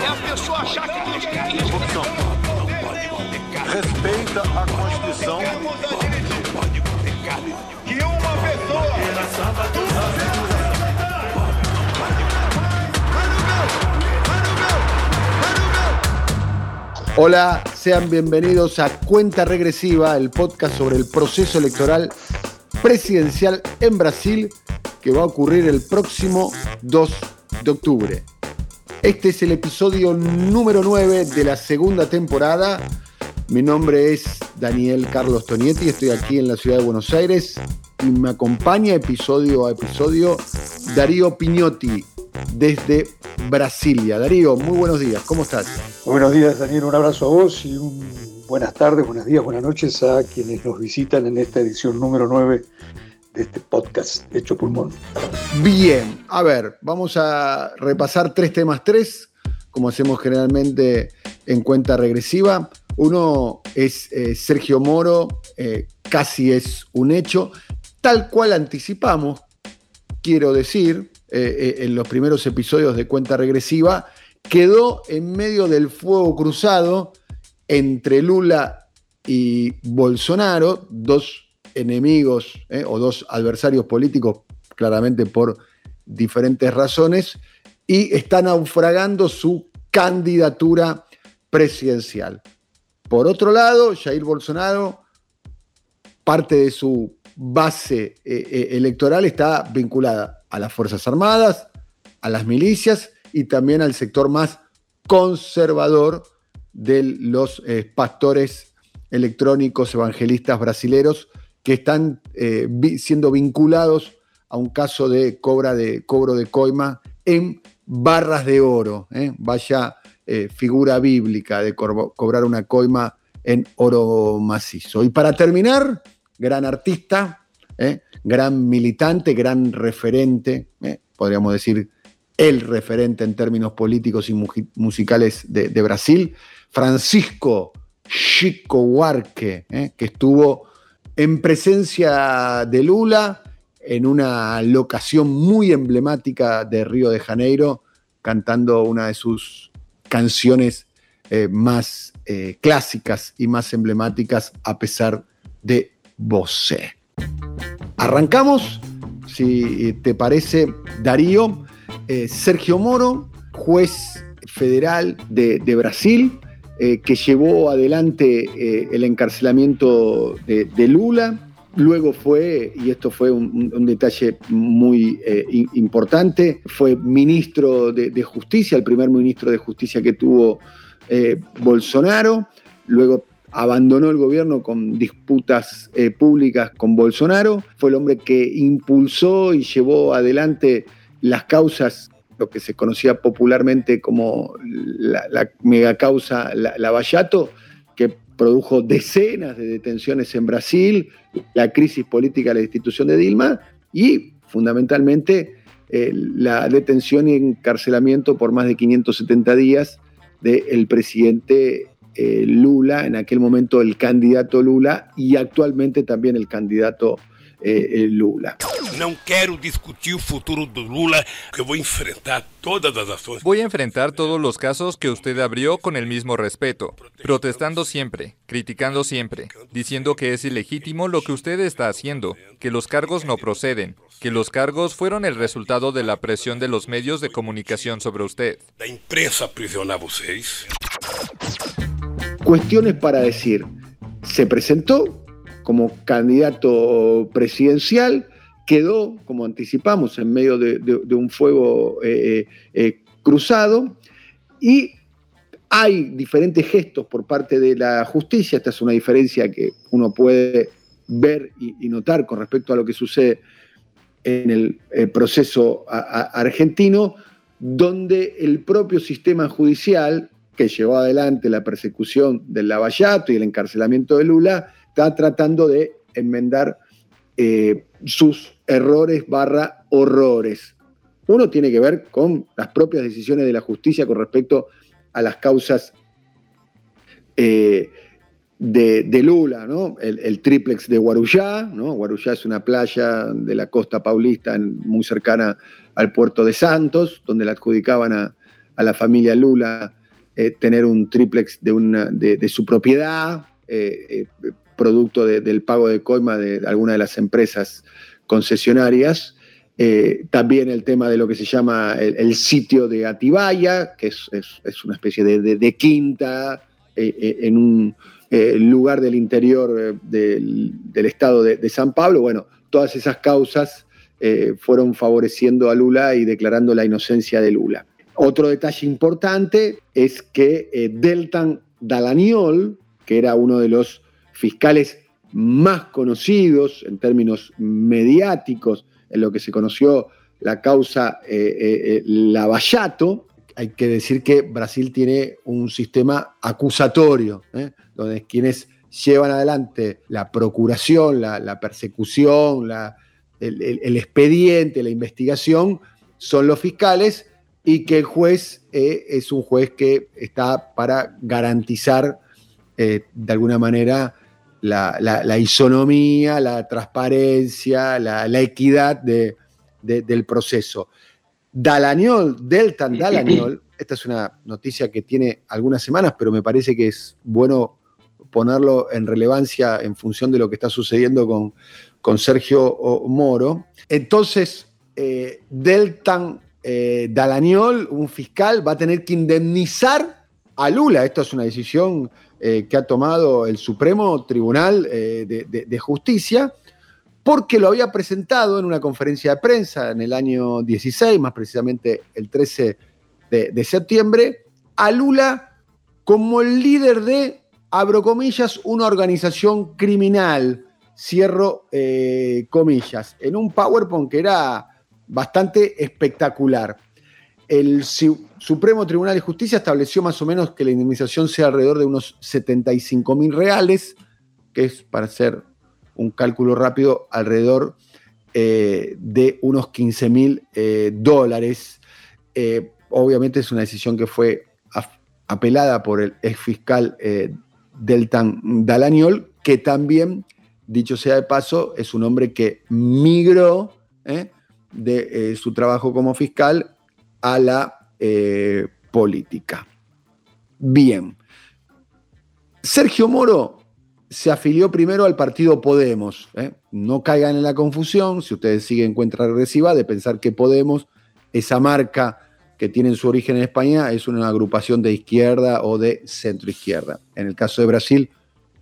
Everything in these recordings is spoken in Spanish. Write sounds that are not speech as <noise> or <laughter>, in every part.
É a pessoa achar que isso. Corrupção. Respeita a Constituição. que uma pessoa Hola, sean bienvenidos a Cuenta Regresiva, el podcast sobre el proceso electoral presidencial en Brasil que va a ocurrir el próximo 2 de octubre. Este es el episodio número 9 de la segunda temporada. Mi nombre es Daniel Carlos Tonietti, estoy aquí en la ciudad de Buenos Aires y me acompaña episodio a episodio Darío Piñotti desde Brasilia. Darío, muy buenos días, ¿cómo estás? Buenos días, Daniel. Un abrazo a vos y un buenas tardes, buenos días, buenas noches a quienes nos visitan en esta edición número 9 de este podcast Hecho Pulmón. Bien, a ver, vamos a repasar tres temas tres, como hacemos generalmente en cuenta regresiva. Uno es eh, Sergio Moro, eh, casi es un hecho, tal cual anticipamos, quiero decir, eh, en los primeros episodios de cuenta regresiva, quedó en medio del fuego cruzado entre Lula y Bolsonaro, dos enemigos eh, o dos adversarios políticos, claramente por diferentes razones, y está naufragando su candidatura presidencial. Por otro lado, Jair Bolsonaro, parte de su base eh, eh, electoral está vinculada a las Fuerzas Armadas, a las milicias y también al sector más conservador de los pastores electrónicos evangelistas brasileros que están eh, siendo vinculados a un caso de, de cobro de coima en barras de oro. ¿eh? Vaya eh, figura bíblica de cobrar una coima en oro macizo. Y para terminar, gran artista, gran militante, gran referente, podríamos decir el referente en términos políticos y musicales de, de Brasil, Francisco Chico Huarque, que estuvo en presencia de Lula en una locación muy emblemática de Río de Janeiro, cantando una de sus canciones eh, más eh, clásicas y más emblemáticas a pesar de Bosé. Arrancamos, si te parece, Darío, eh, Sergio Moro, juez federal de, de Brasil, eh, que llevó adelante eh, el encarcelamiento de, Lula. Luego fue, y esto fue un, detalle muy eh, importante, fue ministro de, Justicia, el primer ministro de Justicia que tuvo Bolsonaro. Luego abandonó el gobierno con disputas públicas con Bolsonaro. Fue el hombre que impulsó y llevó adelante las causas, lo que se conocía popularmente como la, la megacausa La- Lavallato, que produjo decenas de detenciones en Brasil, la crisis política de la institución de Dilma y fundamentalmente eh, la detención y encarcelamiento por más de 570 días del presidente eh, Lula, en aquel momento el candidato Lula y actualmente también el candidato eh, eh, Lula. Não quero discutir o futuro do Lula, que eu vou enfrentar todas as ações. Voy a enfrentar todos los casos que usted abrió con el mismo respeto, protestando siempre, criticando siempre, diciendo que es ilegítimo lo que usted está haciendo, que los cargos no proceden, que los cargos fueron el resultado de la presión de los medios de comunicación sobre usted. Da imprensa aprisionar vocês. Cuestiones para decir, se presentó como candidato presidencial, quedó, como anticipamos, en medio de, un fuego eh, eh, cruzado. Y hay diferentes gestos por parte de la justicia, esta es una diferencia que uno puede ver y, notar con respecto a lo que sucede en el eh, proceso argentino, donde el propio sistema judicial que llevó adelante la persecución del Lavallato y el encarcelamiento de Lula, está tratando de enmendar eh, sus errores barra horrores. Uno tiene que ver con las propias decisiones de la justicia con respecto a las causas eh, de, Lula, ¿no? El, triplex de Guarujá, ¿no? Guarujá es una playa de la costa paulista muy cercana al puerto de Santos, donde le adjudicaban a, la familia Lula eh, tener un triplex de, una, de, su propiedad, eh, producto del pago de coima de alguna de las empresas concesionarias. también el tema de lo que se llama el, sitio de Atibaya, que es, una especie de quinta en un eh, lugar del interior eh, del, estado de, San Pablo. Bueno, todas esas causas eh, fueron favoreciendo a Lula y declarando la inocencia de Lula. Otro detalle importante es que Deltan Dalagnol, que era uno de los fiscales más conocidos en términos mediáticos en lo que se conoció la causa Lavallato, hay que decir que Brasil tiene un sistema acusatorio, donde quienes llevan adelante la procuración, la, persecución, el, expediente, la investigación, son los fiscales y que el juez eh, es un juez que está para garantizar eh, de alguna manera la, isonomía, la transparencia, la, equidad del proceso. Dalañol, Deltan Dalañol, <clears throat> esta es una noticia que tiene algunas semanas, pero me parece que es bueno ponerlo en relevancia en función de lo que está sucediendo con, con Sergio Moro. Entonces, eh, Deltan eh, Dalañol, un fiscal, va a tener que indemnizar a Lula. Esto es una decisión eh, que ha tomado el Supremo Tribunal de, Justicia, porque lo había presentado en una conferencia de prensa en el año 16, más precisamente el 13 de, de septiembre, a Lula como el líder de abro comillas, una organización criminal, cierro eh, comillas, en un PowerPoint que era bastante espectacular. El Supremo Tribunal de Justicia estableció más o menos que la indemnización sea alrededor de unos 75 mil reales, que es, para hacer un cálculo rápido, alrededor eh, de unos 15 mil eh, dólares. obviamente es una decisión que fue apelada por el ex fiscal Deltan Dalagnol, que también, dicho sea de paso, es un hombre que migró ¿eh? de eh, su trabajo como fiscal a la eh, política. Bien. Sergio Moro se afilió primero al partido Podemos. No caigan en la confusión, si ustedes siguen cuenta regresiva, de pensar que Podemos, esa marca que tienen su origen en España es una agrupación de izquierda o de centro izquierda. En el caso de Brasil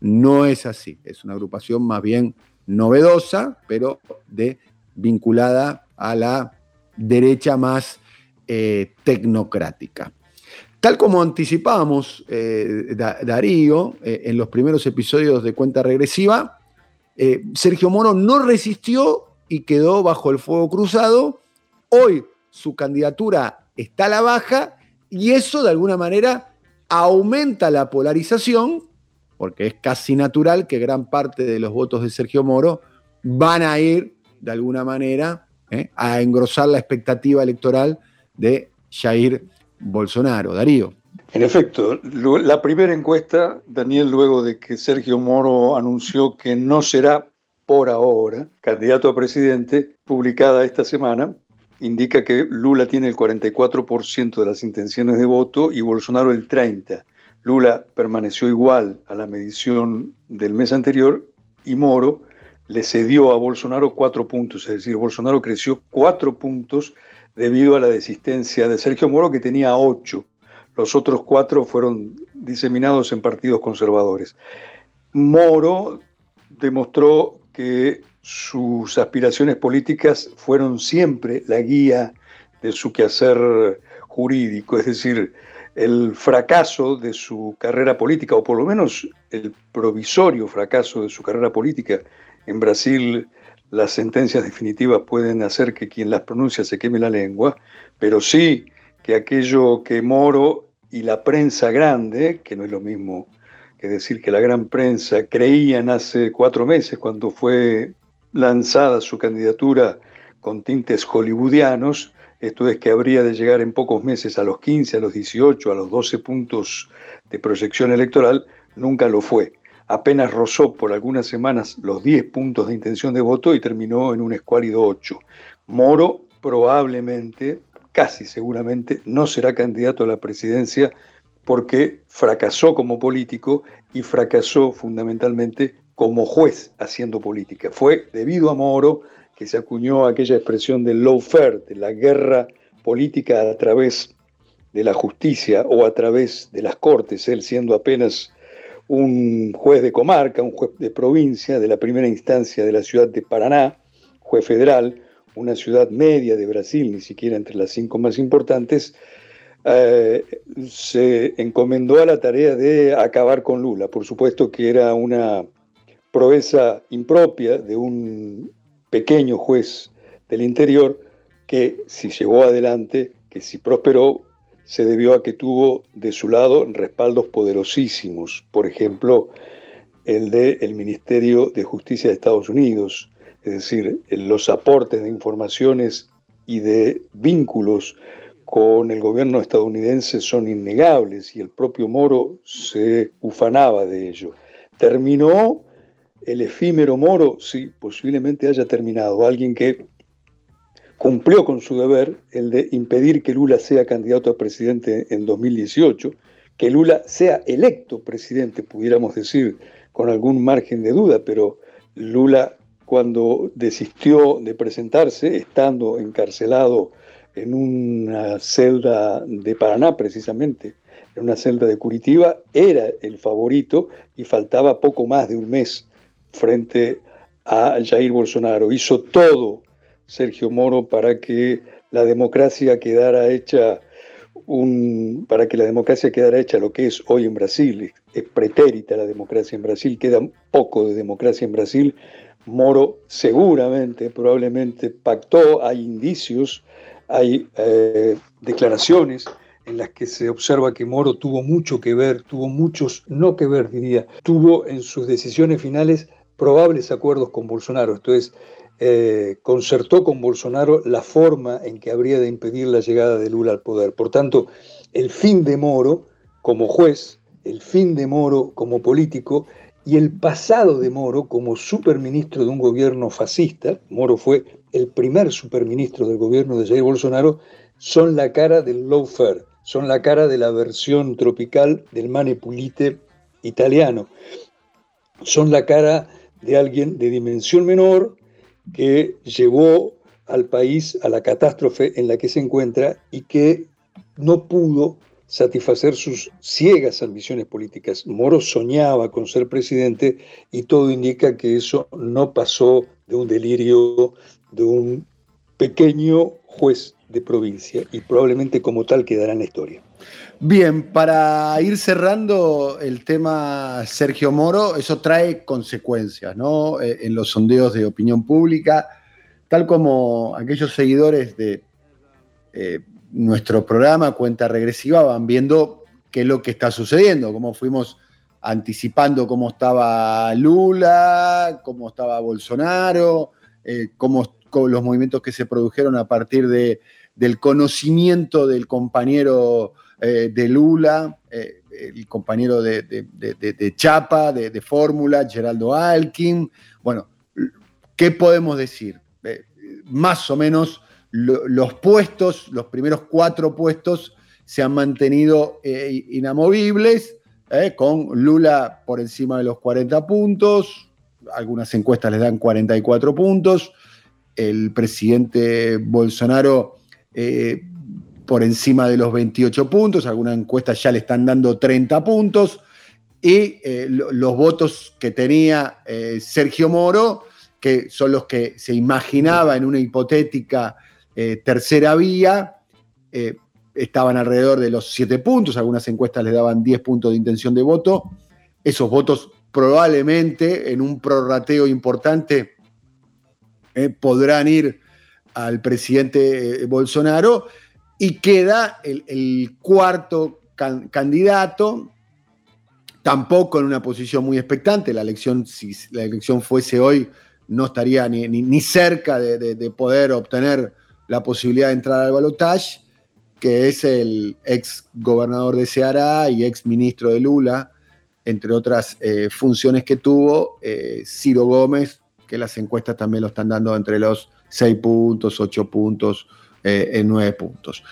no es así, es una agrupación más bien novedosa, pero de, vinculada a la derecha más eh, tecnocrática. Tal como anticipábamos, eh, Darío, eh, en los primeros episodios de Cuenta Regresiva, Sergio Moro no resistió y quedó bajo el fuego cruzado. Hoy su candidatura está a la baja y eso de alguna manera aumenta la polarización, porque es casi natural que gran parte de los votos de Sergio Moro van a ir de alguna manera a engrosar la expectativa electoral de Jair Bolsonaro. Darío. En efecto, la primera encuesta, Daniel, luego de que Sergio Moro anunció que no será por ahora candidato a presidente, publicada esta semana, indica que Lula tiene el 44% de las intenciones de voto y Bolsonaro el 30%. Lula permaneció igual a la medición del mes anterior y Moro le cedió a Bolsonaro cuatro puntos, es decir, Bolsonaro creció cuatro puntos debido a la desistencia de Sergio Moro que tenía ocho. Los otros cuatro fueron diseminados en partidos conservadores. Moro demostró que sus aspiraciones políticas fueron siempre la guía de su quehacer jurídico, es decir, el fracaso de su carrera política, o por lo menos el provisorio fracaso de su carrera política. En Brasil las sentencias definitivas pueden hacer que quien las pronuncia se queme la lengua, pero sí que aquello que Moro y la prensa grande, que no es lo mismo que decir que la gran prensa creían hace cuatro meses cuando fue lanzada su candidatura con tintes hollywoodianos, esto es que habría de llegar en pocos meses a los 15, a los 18, a los 12 puntos de proyección electoral, nunca lo fue. Apenas rozó por algunas semanas los 10 puntos de intención de voto y terminó en un escuálido 8. Moro probablemente, casi seguramente, no será candidato a la presidencia porque fracasó como político y fracasó fundamentalmente como juez haciendo política. Fue debido a Moro que se acuñó aquella expresión del lawfare, de la guerra política a través de la justicia o a través de las cortes, él siendo apenas un juez de comarca, un juez de provincia de la primera instancia de la ciudad de Paraná, juez federal, una ciudad media de Brasil, ni siquiera entre las cinco más importantes, eh, se encomendó a la tarea de acabar con Lula. Por supuesto que era una proeza impropia de un pequeño juez del interior que si llegó adelante, que si prosperó, se debió a que tuvo de su lado respaldos poderosísimos, por ejemplo, el del el Ministerio de Justicia de Estados Unidos, es decir, los aportes de informaciones y de vínculos con el gobierno estadounidense son innegables y el propio Moro se ufanaba de ello. Terminó el efímero Moro, sí, posiblemente haya terminado, alguien que cumplió con su deber, el de impedir que Lula sea candidato a presidente en 2018, que Lula sea electo presidente, pudiéramos decir, con algún margen de duda, pero Lula cuando desistió de presentarse, estando encarcelado en una celda de Paraná precisamente, en una celda de Curitiba, era el favorito y faltaba poco más de un mes frente a Jair Bolsonaro. Hizo todo Sergio Moro para que la democracia quedara hecha un, para que la democracia quedara hecha lo que es hoy en Brasil. Es pretérita la democracia en Brasil, queda poco de democracia en Brasil. Moro seguramente, probablemente pactó, hay indicios hay eh, declaraciones en las que se observa que Moro tuvo mucho que ver, tuvo muchos no que ver, diría, tuvo en sus decisiones finales probables acuerdos con Bolsonaro, esto es, eh, concertó con Bolsonaro la forma en que habría de impedir la llegada de Lula al poder. Por tanto, el fin de Moro como juez, el fin de Moro como político y el pasado de Moro como superministro de un gobierno fascista, Moro fue el primer superministro del gobierno de Jair Bolsonaro, son la cara del lawfare, son la cara de la versión tropical del manipulite italiano, son la cara de alguien de dimensión menor que llevó al país a la catástrofe en la que se encuentra y que no pudo satisfacer sus ciegas ambiciones políticas. Moro soñaba con ser presidente y todo indica que eso no pasó de un delirio de un pequeño juez de provincia y probablemente como tal quedará en la historia. Bien, para ir cerrando el tema Sergio Moro, eso trae consecuencias, ¿no? Eh, en los sondeos de opinión pública, tal como aquellos seguidores de eh, nuestro programa Cuenta Regresiva van viendo qué es lo que está sucediendo, cómo fuimos anticipando cómo estaba Lula, cómo estaba Bolsonaro, eh, cómo los movimientos que se produjeron a partir de, del conocimiento del compañero eh, de Lula, eh, el compañero de, Chapa, de, Fórmula, Geraldo Alkin. Bueno, ¿qué podemos decir? Eh, más o menos los puestos, los primeros cuatro puestos, se han mantenido inamovibles, con Lula por encima de los 40 puntos, algunas encuestas les dan 44 puntos, el presidente Bolsonaro por encima de los 28 puntos, algunas encuestas ya le están dando 30 puntos, y eh, los votos que tenía eh, Sergio Moro, que son los que se imaginaba en una hipotética tercera vía, estaban alrededor de los 7 puntos, algunas encuestas le daban 10 puntos de intención de voto, esos votos probablemente en un prorrateo importante eh, podrán ir al presidente eh, Bolsonaro y queda el, cuarto candidato, tampoco en una posición muy expectante. La elección, si la elección fuese hoy, no estaría ni, cerca de, poder obtener la posibilidad de entrar al balotaje, que es el ex gobernador de Ceará y ex ministro de Lula, entre otras eh, funciones que tuvo, eh, Ciro Gómez, que las encuestas también lo están dando entre los 6 puntos, 8 puntos, eh, en 9 puntos.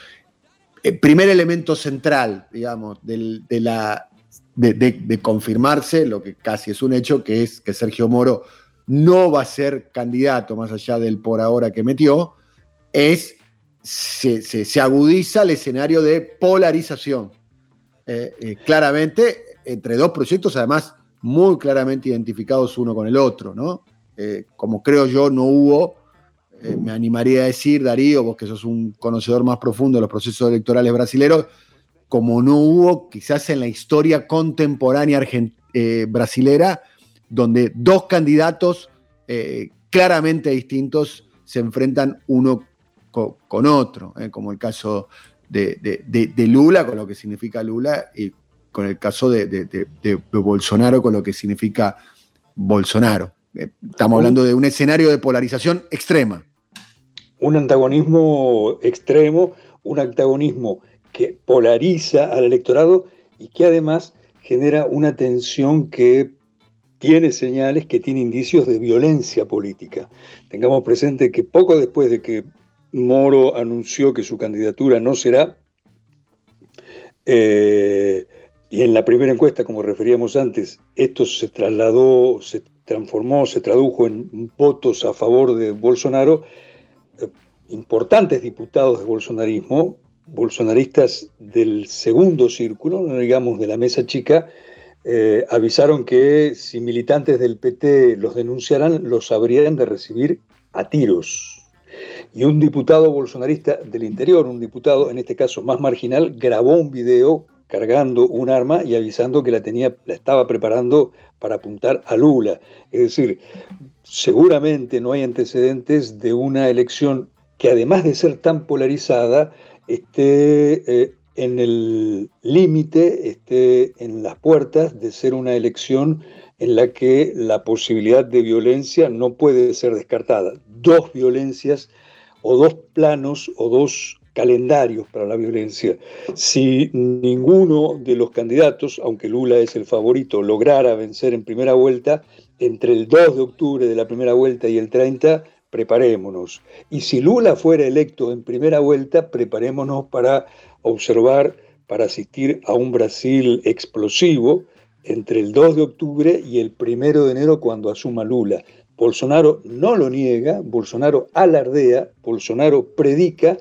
primer elemento central, digamos, de, la, de, confirmarse, lo que casi es un hecho, que es que Sergio Moro no va a ser candidato, más allá del por ahora que metió, es se, se, agudiza el escenario de polarización. claramente entre dos proyectos, además muy claramente identificados uno con el otro, ¿no? Eh, como creo yo no hubo, eh, me animaría a decir, Darío, vos que sos un conocedor más profundo de los procesos electorales brasileños, como no hubo quizás en la historia contemporánea eh, brasilera, donde dos candidatos claramente distintos se enfrentan uno con, otro, como el caso de, de, Lula, con lo que significa Lula, y con el caso de, Bolsonaro, con lo que significa Bolsonaro. Eh, estamos hablando de un escenario de polarización extrema. Un antagonismo extremo, un antagonismo que polariza al electorado y que además genera una tensión que tiene señales, que tiene indicios de violencia política. Tengamos presente que poco después de que Moro anunció que su candidatura no será, eh, y en la primera encuesta, como referíamos antes, esto se trasladó, se transformó, se tradujo en votos a favor de Bolsonaro. Importantes diputados de bolsonarismo, bolsonaristas del segundo círculo, digamos de la mesa chica, eh, avisaron que si militantes del PT los denunciaran, los habrían de recibir a tiros. Y un diputado bolsonarista del interior, un diputado en este caso más marginal, grabó un video cargando un arma y avisando que la tenía, la estaba preparando para apuntar a Lula. Es decir, seguramente no hay antecedentes de una elección que además de ser tan polarizada, esté eh, en el límite, esté en las puertas de ser una elección en la que la posibilidad de violencia no puede ser descartada. Dos violencias o dos planos o dos calendarios para la violencia. Si ninguno de los candidatos, aunque Lula es el favorito, lograra vencer en primera vuelta, entre el 2 de octubre de la primera vuelta y el 30, preparémonos. Y si Lula fuera electo en primera vuelta, preparémonos para observar, para asistir a un Brasil explosivo entre el 2 de octubre y el 1 de enero cuando asuma Lula. Bolsonaro no lo niega, Bolsonaro alardea, Bolsonaro predica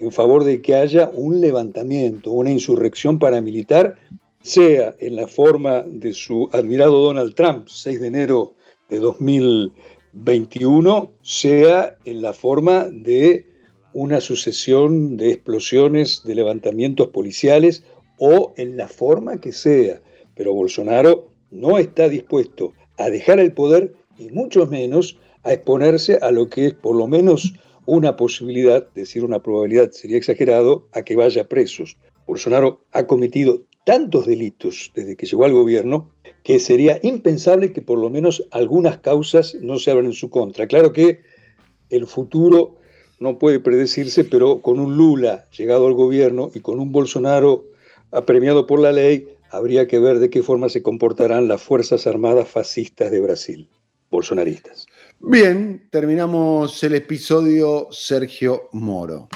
en favor de que haya un levantamiento, una insurrección paramilitar, sea en la forma de su admirado Donald Trump, 6 de enero de 2021, sea en la forma de una sucesión de explosiones, de levantamientos policiales o en la forma que sea. Pero Bolsonaro no está dispuesto a dejar el poder y mucho menos a exponerse a lo que es por lo menos una posibilidad, decir una probabilidad sería exagerado, a que vaya presos. Bolsonaro ha cometido tantos delitos desde que llegó al gobierno que sería impensable que por lo menos algunas causas no se abran en su contra. Claro que el futuro no puede predecirse, pero con un Lula llegado al gobierno y con un Bolsonaro apremiado por la ley, habría que ver de qué forma se comportarán las Fuerzas Armadas fascistas de Brasil, bolsonaristas. Bien, terminamos el episodio Sergio Moro.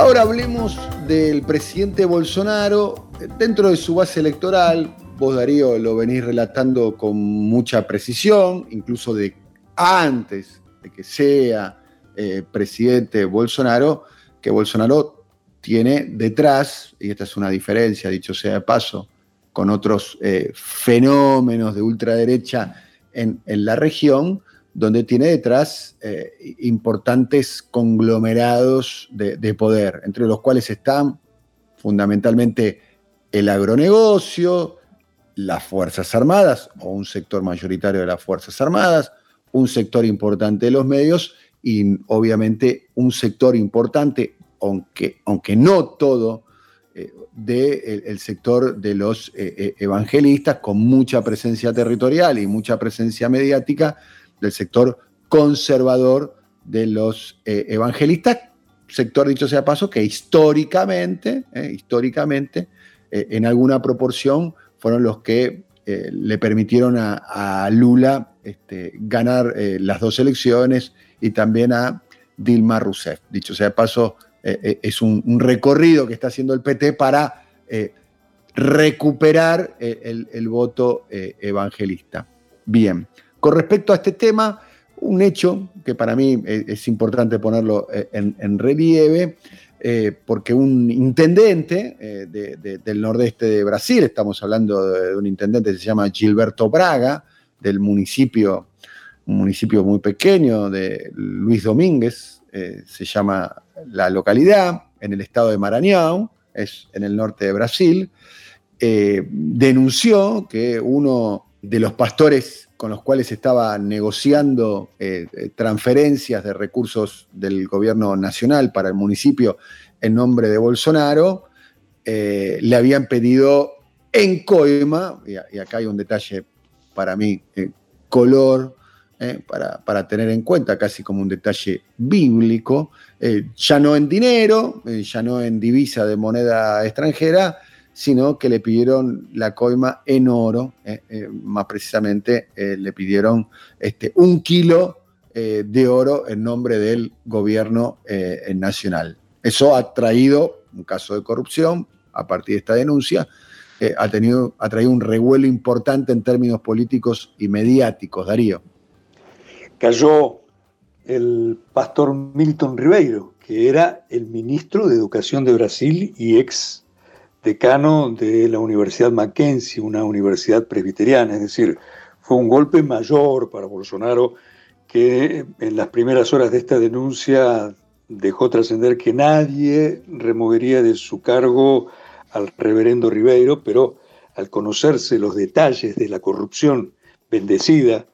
Ahora hablemos del presidente Bolsonaro dentro de su base electoral. Vos, Darío, lo venís relatando con mucha precisión, incluso de antes de que sea eh, presidente Bolsonaro, que Bolsonaro tiene detrás, y esta es una diferencia, dicho sea de paso, con otros eh, fenómenos de ultraderecha en, la región, donde tiene detrás eh, importantes conglomerados de, poder, entre los cuales están fundamentalmente el agronegocio, las Fuerzas Armadas, o un sector mayoritario de las Fuerzas Armadas, un sector importante de los medios y obviamente un sector importante, aunque, aunque no todo, del sector de los evangelistas, con mucha presencia territorial y mucha presencia mediática del sector conservador de los evangelistas, sector, dicho sea paso, que históricamente, históricamente, en alguna proporción, fueron los que eh, le permitieron a, Lula este, ganar eh, las dos elecciones y también a Dilma Rousseff. Dicho sea paso, eh, es un, recorrido que está haciendo el PT para recuperar el, voto evangelista. Bien, con respecto a este tema, un hecho que para mí es, importante ponerlo en relieve, eh, porque un intendente eh, del nordeste de Brasil, estamos hablando de, un intendente que se llama Gilberto Braga, del municipio, un municipio muy pequeño de Luis Domínguez, eh, se llama la localidad, en el estado de Maranhão, es en el norte de Brasil, denunció que uno de los pastores con los cuales estaba negociando eh, eh, transferencias de recursos del gobierno nacional para el municipio en nombre de Bolsonaro, eh, le habían pedido en coima, y, acá hay un detalle para mí, color, para, para, tener en cuenta, casi como un detalle bíblico, ya no en dinero, ya no en divisa de moneda extranjera, sino que le pidieron la coima en oro, eh, eh, más precisamente eh, le pidieron este, un kilo de oro en nombre del gobierno nacional. Eso ha traído un caso de corrupción a partir de esta denuncia, ha, tenido, ha traído un revuelo importante en términos políticos y mediáticos, Darío. Cayó el pastor Milton Ribeiro, que era el ministro de Educación de Brasil y ex decano de la Universidad Mackenzie, una universidad presbiteriana, es decir, fue un golpe mayor para Bolsonaro que en las primeras horas de esta denuncia dejó trascender que nadie removería de su cargo al reverendo Ribeiro, pero al conocerse los detalles de la corrupción bendecida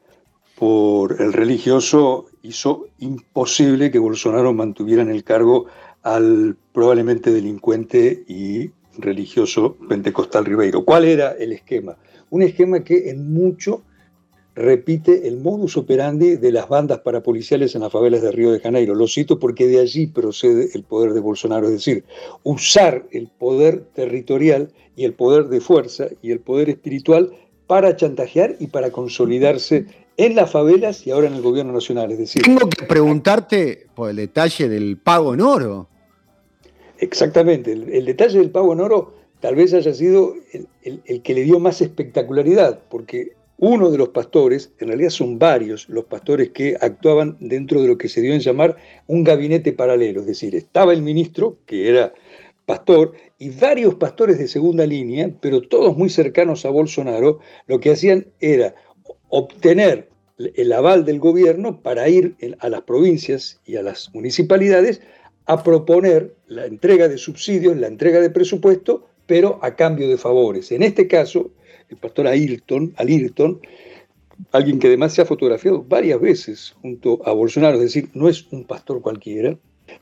por el religioso, hizo imposible que Bolsonaro mantuviera en el cargo al probablemente delincuente y religioso pentecostal Ribeiro. ¿Cuál era el esquema? Un esquema que en mucho repite el modus operandi de las bandas parapoliciales en las favelas de Río de Janeiro. Lo cito porque de allí procede el poder de Bolsonaro, es decir, usar el poder territorial y el poder de fuerza y el poder espiritual para chantajear y para consolidarse en las favelas y ahora en el gobierno nacional. Es decir, tengo que preguntarte por el detalle del pago en oro. Exactamente, el, detalle del pago en oro tal vez haya sido el, que le dio más espectacularidad, porque uno de los pastores, en realidad son varios los pastores que actuaban dentro de lo que se dio en llamar un gabinete paralelo, es decir, estaba el ministro, que era pastor, y varios pastores de segunda línea, pero todos muy cercanos a Bolsonaro, lo que hacían era obtener el aval del gobierno para ir a las provincias y a las municipalidades a proponer la entrega de subsidios, la entrega de presupuesto, pero a cambio de favores. En este caso, el pastor Ayrton, alguien que además se ha fotografiado varias veces junto a Bolsonaro, es decir, no es un pastor cualquiera,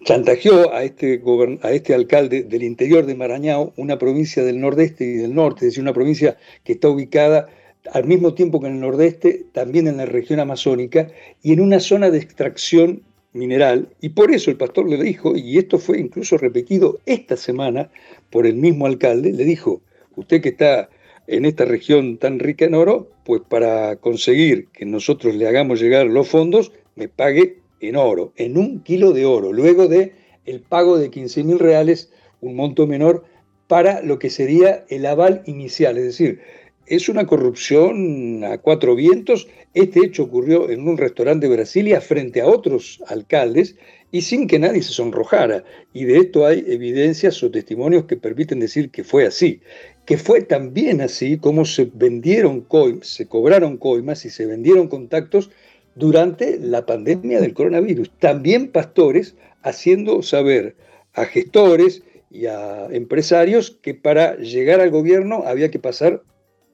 chantajeó a este, a este alcalde del interior de Marañao, una provincia del nordeste y del norte, es decir, una provincia que está ubicada al mismo tiempo que en el nordeste, también en la región amazónica y en una zona de extracción mineral, y por eso el pastor le dijo, y esto fue incluso repetido esta semana por el mismo alcalde, le dijo, usted que está en esta región tan rica en oro, pues para conseguir que nosotros le hagamos llegar los fondos, me pague en oro, en un kilo de oro, luego de el pago de 15 mil reales, un monto menor, para lo que sería el aval inicial, es decir, es una corrupción a cuatro vientos. Este hecho ocurrió en un restaurante de Brasilia frente a otros alcaldes y sin que nadie se sonrojara. Y de esto hay evidencias o testimonios que permiten decir que fue así. Que fue también así como se vendieron coimas, se cobraron coimas y se vendieron contactos durante la pandemia del coronavirus. También pastores haciendo saber a gestores y a empresarios que para llegar al gobierno había que pasar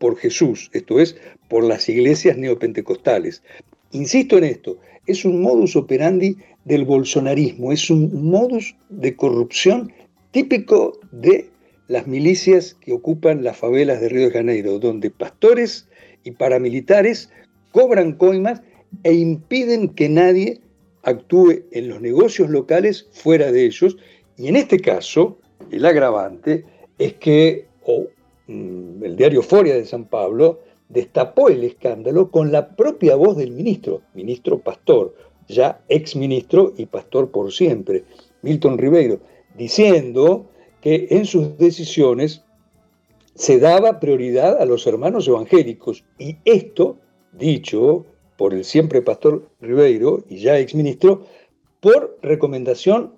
por Jesús, esto es, por las iglesias neopentecostales. insisto en esto, es un modus operandi del bolsonarismo, es un modus de corrupción típico de las milicias que ocupan las favelas de Río de Janeiro, donde pastores y paramilitares cobran coimas e impiden que nadie actúe en los negocios locales fuera de ellos. Y en este caso, el agravante es que mm, el diario Foria de San Pablo destapó el escándalo con la propia voz del ministro, ministro Pastor, ya ex ministro y pastor por siempre, Milton Ribeiro, diciendo que en sus decisiones se daba prioridad a los hermanos evangélicos. Y esto, dicho por el siempre pastor Ribeiro y ya exministro, por recomendación,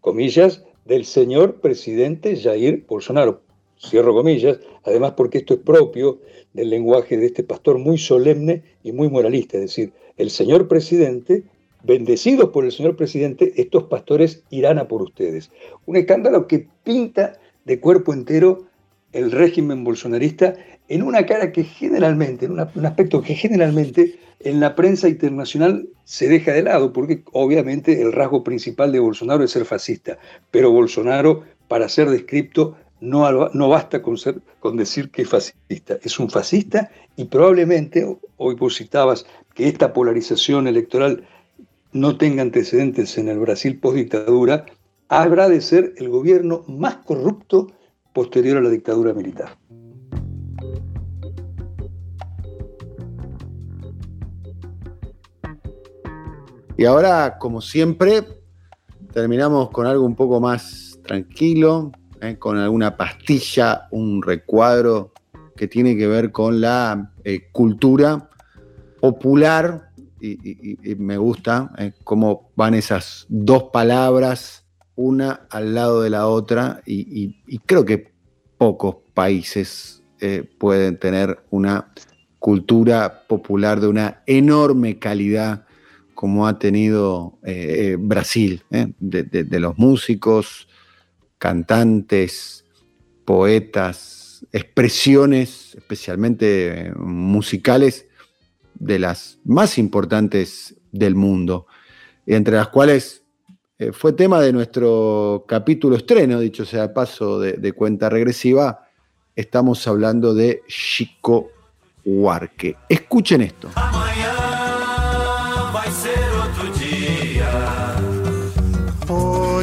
comillas, del señor presidente Jair Bolsonaro. Cierro comillas, además porque esto es propio del lenguaje de este pastor muy solemne y muy moralista, es decir, el señor presidente, bendecidos por el señor presidente, estos pastores irán a por ustedes. Un escándalo que pinta de cuerpo entero el régimen bolsonarista en una cara que generalmente, en un aspecto que generalmente en la prensa internacional se deja de lado, porque obviamente el rasgo principal de Bolsonaro es ser fascista, pero Bolsonaro, para ser descripto, no, no basta con, con decir que es fascista, es un fascista y probablemente, hoy vos citabas que esta polarización electoral no tenga antecedentes en el Brasil post-dictadura, habrá de ser el gobierno más corrupto posterior a la dictadura militar. Y ahora, como siempre, terminamos con algo un poco más tranquilo, ¿eh? con alguna pastilla, un recuadro que tiene que ver con la eh, cultura popular. Y, me gusta ¿eh? cómo van esas dos palabras una al lado de la otra y, creo que pocos países pueden tener una cultura popular de una enorme calidad como ha tenido Brasil, de, los músicos, cantantes, poetas, expresiones, especialmente musicales, de las más importantes del mundo, entre las cuales eh, fue tema de nuestro capítulo estreno, dicho sea paso, de, cuenta regresiva. Estamos hablando de Chico Huarque. Escuchen esto.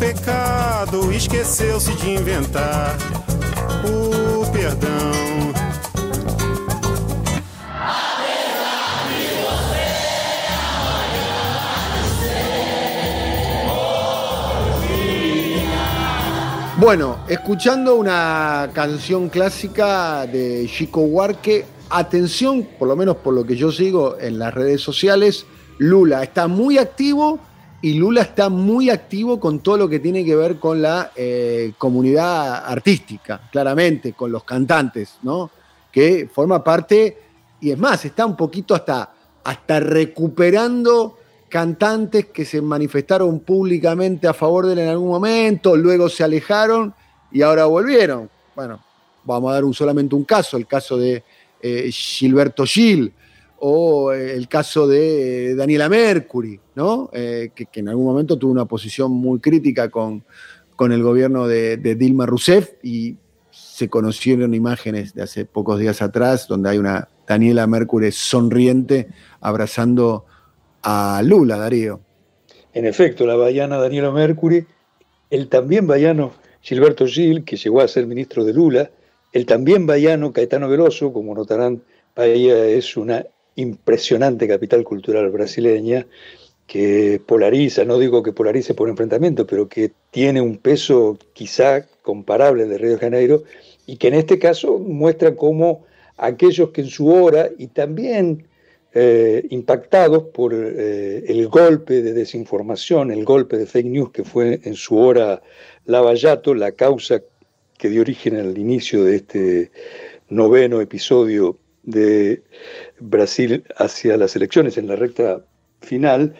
pecado, esqueceu-se de inventar o perdão. Bueno, escuchando una canción clásica de Chico Huarque, atención, por lo menos por lo que yo sigo en las redes sociales, Lula está muy activo y Lula está muy activo con todo lo que tiene que ver con la eh, comunidad artística, claramente, con los cantantes, ¿no? Que forma parte, y es más, está un poquito hasta, hasta recuperando cantantes que se manifestaron públicamente a favor de él en algún momento, luego se alejaron y ahora volvieron. Bueno, vamos a dar un, solamente un caso, el caso de eh, Gilberto Gil o eh, el caso de Daniela Mercury, ¿no? Eh, que, en algún momento tuvo una posición muy crítica con, con el gobierno de, de, Dilma Rousseff y se conocieron imágenes de hace pocos días atrás donde hay una Daniela Mercury sonriente abrazando a Lula, Darío. En efecto, la baiana Daniela Mercury, el también baiano Gilberto Gil, que llegó a ser ministro de Lula, el también baiano Caetano Veloso, como notarán, Bahía es una impresionante capital cultural brasileña que polariza, no digo que polarice por enfrentamiento, pero que tiene un peso quizá comparable de Río de Janeiro y que en este caso muestra cómo aquellos que en su hora y también eh, impactados por eh, el golpe de desinformación, el golpe de fake news que fue en su hora Lavallato, la causa que dio origen al inicio de este noveno episodio de Brasil hacia las elecciones en la recta final,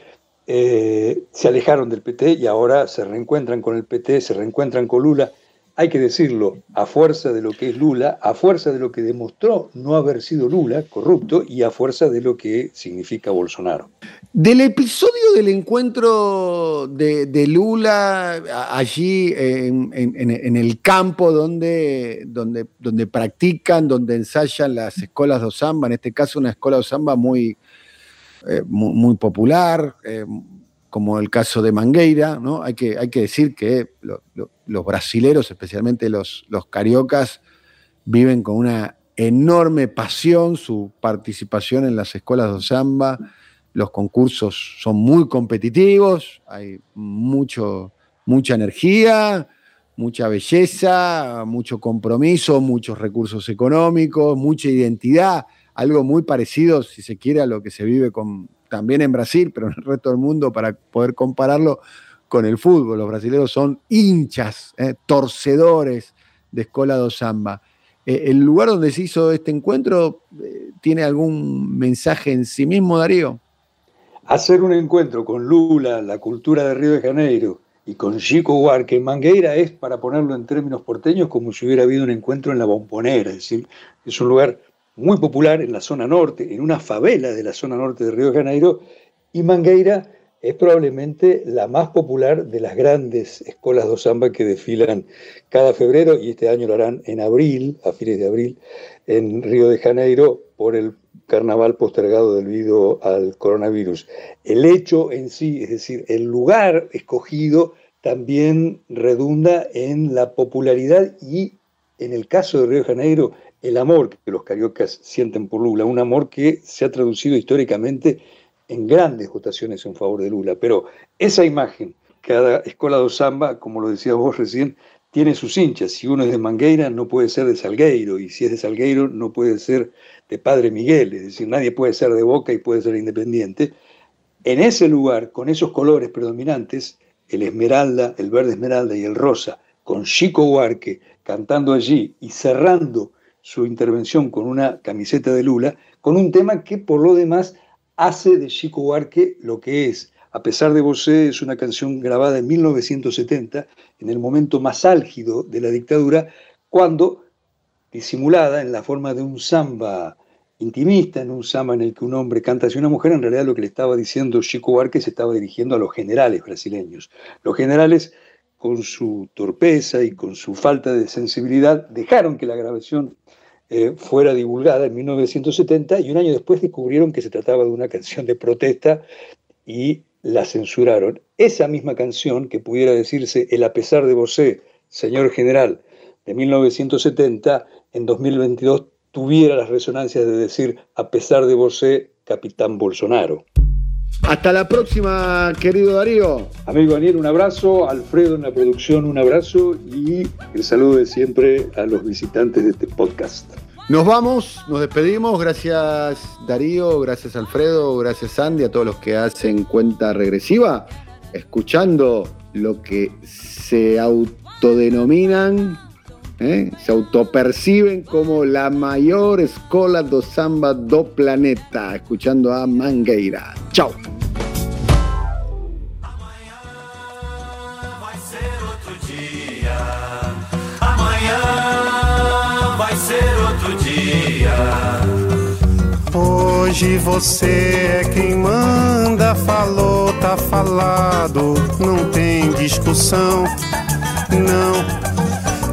eh, se alejaron del PT y ahora se reencuentran con el PT, se reencuentran con Lula hay que decirlo, a fuerza de lo que es Lula, a fuerza de lo que demostró no haber sido Lula, corrupto, y a fuerza de lo que significa Bolsonaro. Del episodio del encuentro de, Lula allí en, el campo donde, donde, practican, donde ensayan las escuelas de samba, en este caso una escuela de samba muy, eh, muy, popular, eh, como el caso de Mangueira, ¿no? Hay que, hay que decir que los brasileros, especialmente los, los cariocas, viven con una enorme pasión su participación en las escuelas de samba. Los concursos son muy competitivos, hay mucho, mucha energía, mucha belleza, mucho compromiso, muchos recursos económicos, mucha identidad, algo muy parecido, si se quiere, a lo que se vive con, también en Brasil, pero en el resto del mundo, para poder compararlo con el fútbol. Los brasileños son hinchas, eh, torcedores de Escola do Samba. Eh, ¿El lugar donde se hizo este encuentro eh, tiene algún mensaje en sí mismo, Darío? Hacer un encuentro con Lula, la cultura de Río de Janeiro, y con Chico Huarque en Mangueira es, para ponerlo en términos porteños, como si hubiera habido un encuentro en la Bombonera. Es decir, es un lugar muy popular en la zona norte, en una favela de la zona norte de Río de Janeiro, y Mangueira es probablemente la más popular de las grandes escuelas de samba que desfilan cada febrero, y este año lo harán en abril, a fines de abril, en Río de Janeiro, por el carnaval postergado debido al coronavirus. El hecho en sí, es decir, el lugar escogido, también redunda en la popularidad y, en el caso de Río de Janeiro, el amor que los cariocas sienten por Lula, un amor que se ha traducido históricamente en grandes votaciones en favor de Lula. Pero esa imagen, cada escuela de samba, como lo decía vos recién, tiene sus hinchas. Si uno es de Mangueira, no puede ser de Salgueiro, y si es de Salgueiro, no puede ser de Padre Miguel, es decir, nadie puede ser de Boca y puede ser independiente. En ese lugar, con esos colores predominantes, el esmeralda, el verde esmeralda y el rosa, con Chico Huarque cantando allí y cerrando su intervención con una camiseta de Lula, con un tema que por lo demás hace de Chico Huarque lo que es. A pesar de Bosé, es una canción grabada en 1970, en el momento más álgido de la dictadura, cuando, disimulada en la forma de un samba intimista, en un samba en el que un hombre canta hacia una mujer, en realidad lo que le estaba diciendo Chico Huarque se estaba dirigiendo a los generales brasileños. Los generales, con su torpeza y con su falta de sensibilidad, dejaron que la grabación eh, fuera divulgada en 1970 y un año después descubrieron que se trataba de una canción de protesta y la censuraron. Esa misma canción, que pudiera decirse El a pesar de Bosé, señor general, de 1970, en 2022 tuviera las resonancias de decir A pesar de Bosé, capitán Bolsonaro. Hasta la próxima, querido Darío. Amigo Daniel, un abrazo. Alfredo en la producción, un abrazo. Y el saludo de siempre a los visitantes de este podcast. Nos vamos, nos despedimos. Gracias Darío, gracias Alfredo, gracias Andy, a todos los que hacen cuenta regresiva, escuchando lo que se autodenominan, ¿eh? se autoperciben como la mayor escuela do samba do planeta, escuchando a Mangueira. Chao. Hoje você é quem manda, falou, tá falado, não tem discussão, não.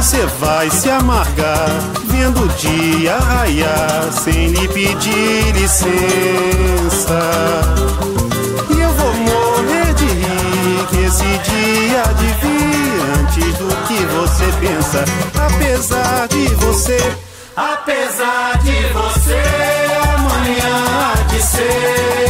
Você vai se amargar vendo o dia raiar sem lhe pedir licença. E eu vou morrer de rir que esse dia de vir antes do que você pensa. Apesar de você, apesar de você, amanhã há de ser